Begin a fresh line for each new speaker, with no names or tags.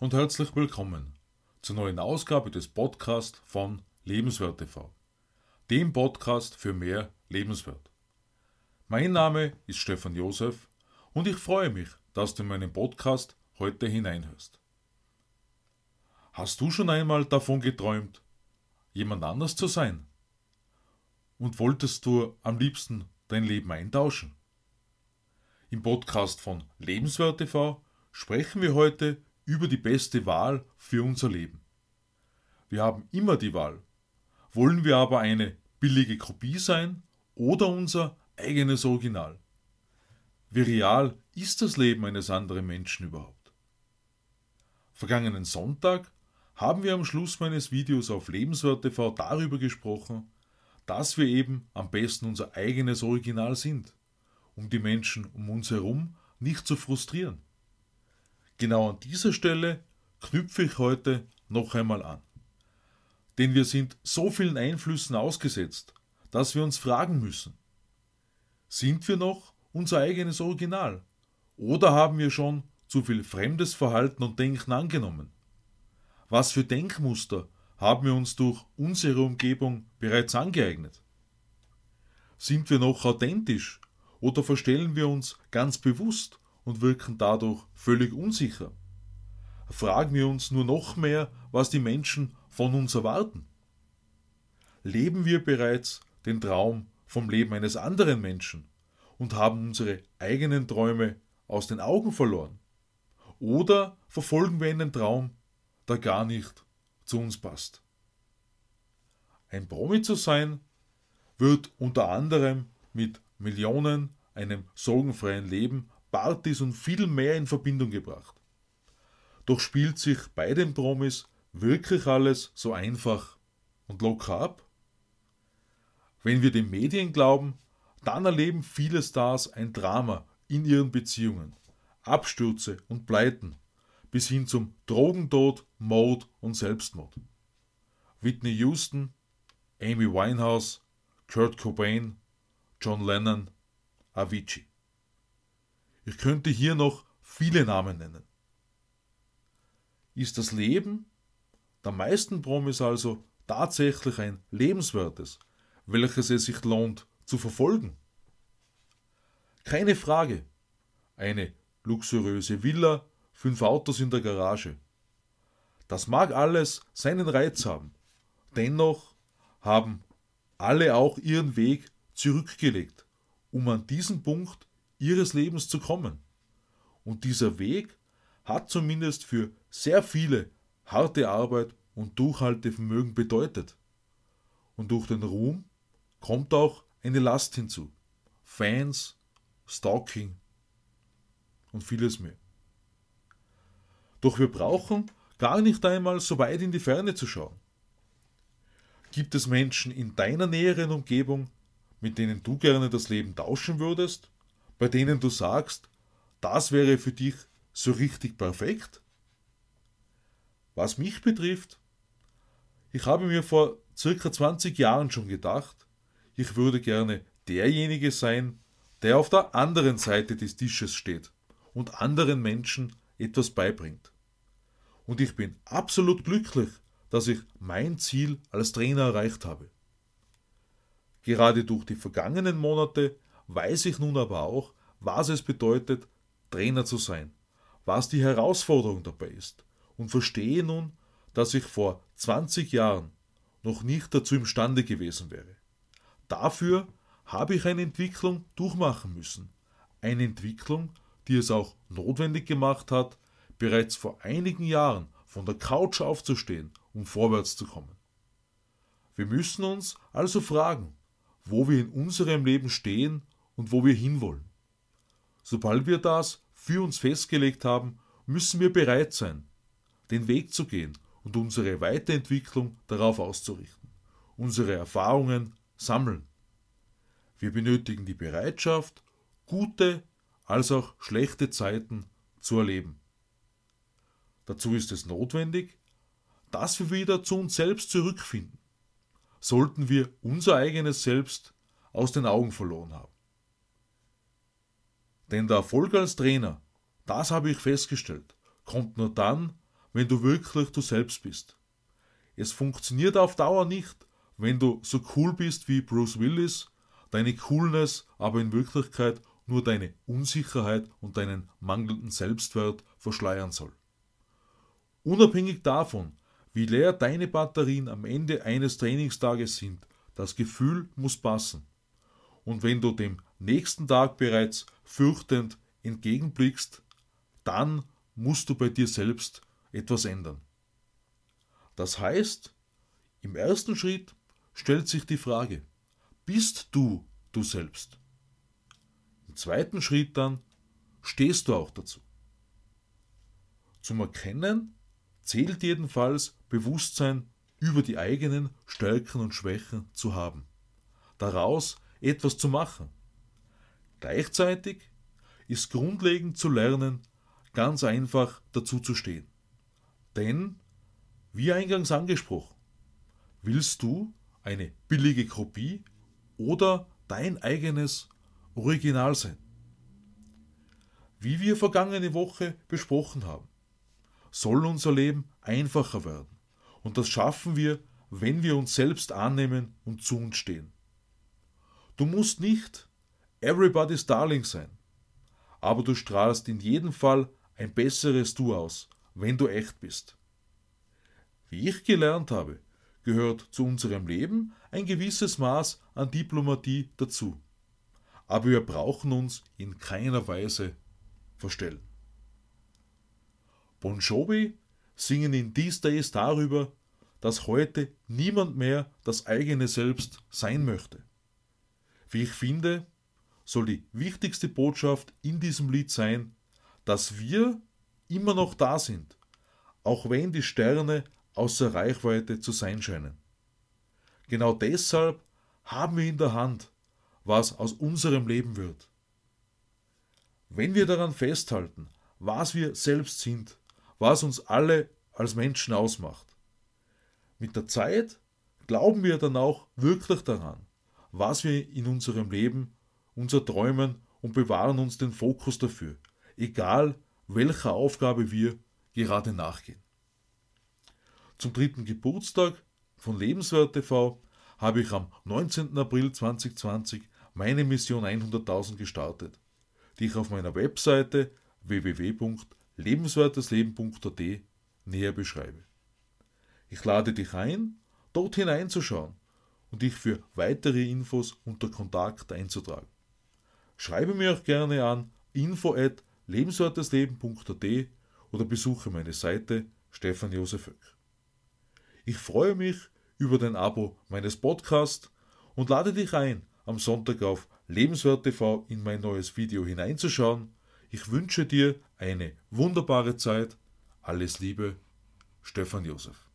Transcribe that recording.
und herzlich willkommen zur neuen Ausgabe des Podcasts von Lebenswert TV, dem Podcast für mehr Lebenswert. Mein Name ist Stefan Josef und ich freue mich, dass du in meinen Podcast heute hineinhörst. Hast du schon einmal davon geträumt, jemand anders zu sein? Und wolltest du am liebsten dein Leben eintauschen? Im Podcast von Lebenswert TV sprechen wir heute über die beste Wahl für unser Leben. Wir haben immer die Wahl. Wollen wir aber eine billige Kopie sein oder unser eigenes Original? Wie real ist das Leben eines anderen Menschen überhaupt? Vergangenen Sonntag haben wir am Schluss meines Videos auf Lebenswert TV darüber gesprochen, dass wir eben am besten unser eigenes Original sind um die Menschen um uns herum nicht zu frustrieren. Genau an dieser Stelle knüpfe ich heute noch einmal an. Denn wir sind so vielen Einflüssen ausgesetzt, dass wir uns fragen müssen, sind wir noch unser eigenes Original? Oder haben wir schon zu viel fremdes Verhalten und Denken angenommen? Was für Denkmuster haben wir uns durch unsere Umgebung bereits angeeignet? Sind wir noch authentisch oder verstellen wir uns ganz bewusst und wirken dadurch völlig unsicher? Fragen wir uns nur noch mehr, was die Menschen von uns erwarten? Leben wir bereits den Traum vom Leben eines anderen Menschen und haben unsere eigenen Träume aus den Augen verloren? Oder verfolgen wir einen Traum, der gar nicht zu uns passt? Ein Promi zu sein wird unter anderem mit Millionen, einem sorgenfreien Leben, Partys und viel mehr in Verbindung gebracht. Doch spielt sich bei den Promis wirklich alles so einfach und locker ab? Wenn wir den Medien glauben, dann erleben viele Stars ein Drama in ihren Beziehungen, Abstürze und Pleiten, bis hin zum Drogentod, Mord und Selbstmord. Whitney Houston, Amy Winehouse, Kurt Cobain, John Lennon, Avicii. Ich könnte hier noch viele Namen nennen. Ist das Leben der meisten Promis also tatsächlich ein lebenswertes, welches es sich lohnt zu verfolgen? Keine Frage. Eine luxuriöse Villa, fünf Autos in der Garage. Das mag alles seinen Reiz haben. Dennoch haben alle auch ihren Weg zurückgelegt, um an diesen Punkt ihres Lebens zu kommen. Und dieser Weg hat zumindest für sehr viele harte Arbeit und Durchhaltevermögen bedeutet. Und durch den Ruhm kommt auch eine Last hinzu. Fans, Stalking und vieles mehr. Doch wir brauchen gar nicht einmal so weit in die Ferne zu schauen. Gibt es Menschen in deiner näheren Umgebung, mit denen du gerne das Leben tauschen würdest, bei denen du sagst, das wäre für dich so richtig perfekt? Was mich betrifft, ich habe mir vor circa 20 Jahren schon gedacht, ich würde gerne derjenige sein, der auf der anderen Seite des Tisches steht und anderen Menschen etwas beibringt. Und ich bin absolut glücklich, dass ich mein Ziel als Trainer erreicht habe. Gerade durch die vergangenen Monate weiß ich nun aber auch, was es bedeutet, Trainer zu sein, was die Herausforderung dabei ist und verstehe nun, dass ich vor 20 Jahren noch nicht dazu imstande gewesen wäre. Dafür habe ich eine Entwicklung durchmachen müssen. Eine Entwicklung, die es auch notwendig gemacht hat, bereits vor einigen Jahren von der Couch aufzustehen, um vorwärts zu kommen. Wir müssen uns also fragen, wo wir in unserem Leben stehen und wo wir hinwollen. Sobald wir das für uns festgelegt haben, müssen wir bereit sein, den Weg zu gehen und unsere Weiterentwicklung darauf auszurichten, unsere Erfahrungen sammeln. Wir benötigen die Bereitschaft, gute als auch schlechte Zeiten zu erleben. Dazu ist es notwendig, dass wir wieder zu uns selbst zurückfinden sollten wir unser eigenes Selbst aus den Augen verloren haben. Denn der Erfolg als Trainer, das habe ich festgestellt, kommt nur dann, wenn du wirklich du selbst bist. Es funktioniert auf Dauer nicht, wenn du so cool bist wie Bruce Willis, deine Coolness aber in Wirklichkeit nur deine Unsicherheit und deinen mangelnden Selbstwert verschleiern soll. Unabhängig davon, wie leer deine Batterien am Ende eines Trainingstages sind, das Gefühl muss passen. Und wenn du dem nächsten Tag bereits fürchtend entgegenblickst, dann musst du bei dir selbst etwas ändern. Das heißt, im ersten Schritt stellt sich die Frage, bist du du selbst? Im zweiten Schritt dann, stehst du auch dazu? Zum Erkennen zählt jedenfalls Bewusstsein über die eigenen Stärken und Schwächen zu haben, daraus etwas zu machen. Gleichzeitig ist grundlegend zu lernen, ganz einfach dazu zu stehen. Denn, wie eingangs angesprochen, willst du eine billige Kopie oder dein eigenes Original sein? Wie wir vergangene Woche besprochen haben, soll unser Leben einfacher werden. Und das schaffen wir, wenn wir uns selbst annehmen und zu uns stehen. Du musst nicht everybody's darling sein, aber du strahlst in jedem Fall ein besseres Du aus, wenn du echt bist. Wie ich gelernt habe, gehört zu unserem Leben ein gewisses Maß an Diplomatie dazu. Aber wir brauchen uns in keiner Weise verstellen. Bon Jovi singen in These Days darüber, dass heute niemand mehr das eigene Selbst sein möchte. Wie ich finde, soll die wichtigste Botschaft in diesem Lied sein, dass wir immer noch da sind, auch wenn die Sterne außer Reichweite zu sein scheinen. Genau deshalb haben wir in der Hand, was aus unserem Leben wird. Wenn wir daran festhalten, was wir selbst sind, was uns alle als Menschen ausmacht, mit der Zeit glauben wir dann auch wirklich daran, was wir in unserem Leben, unser Träumen und bewahren uns den Fokus dafür, egal welcher Aufgabe wir gerade nachgehen. Zum dritten Geburtstag von Lebenswert TV habe ich am 19. April 2020 meine Mission 100.000 gestartet, die ich auf meiner Webseite www.lebenswertesleben.at näher beschreibe. Ich lade dich ein, dort hineinzuschauen und dich für weitere Infos unter Kontakt einzutragen. Schreibe mir auch gerne an info at lebenswertesleben.at oder besuche meine Seite Stefan Josef Höck. Ich freue mich über dein Abo meines Podcasts und lade dich ein, am Sonntag auf Lebenswert TV in mein neues Video hineinzuschauen. Ich wünsche dir eine wunderbare Zeit. Alles Liebe, Stefan Josef.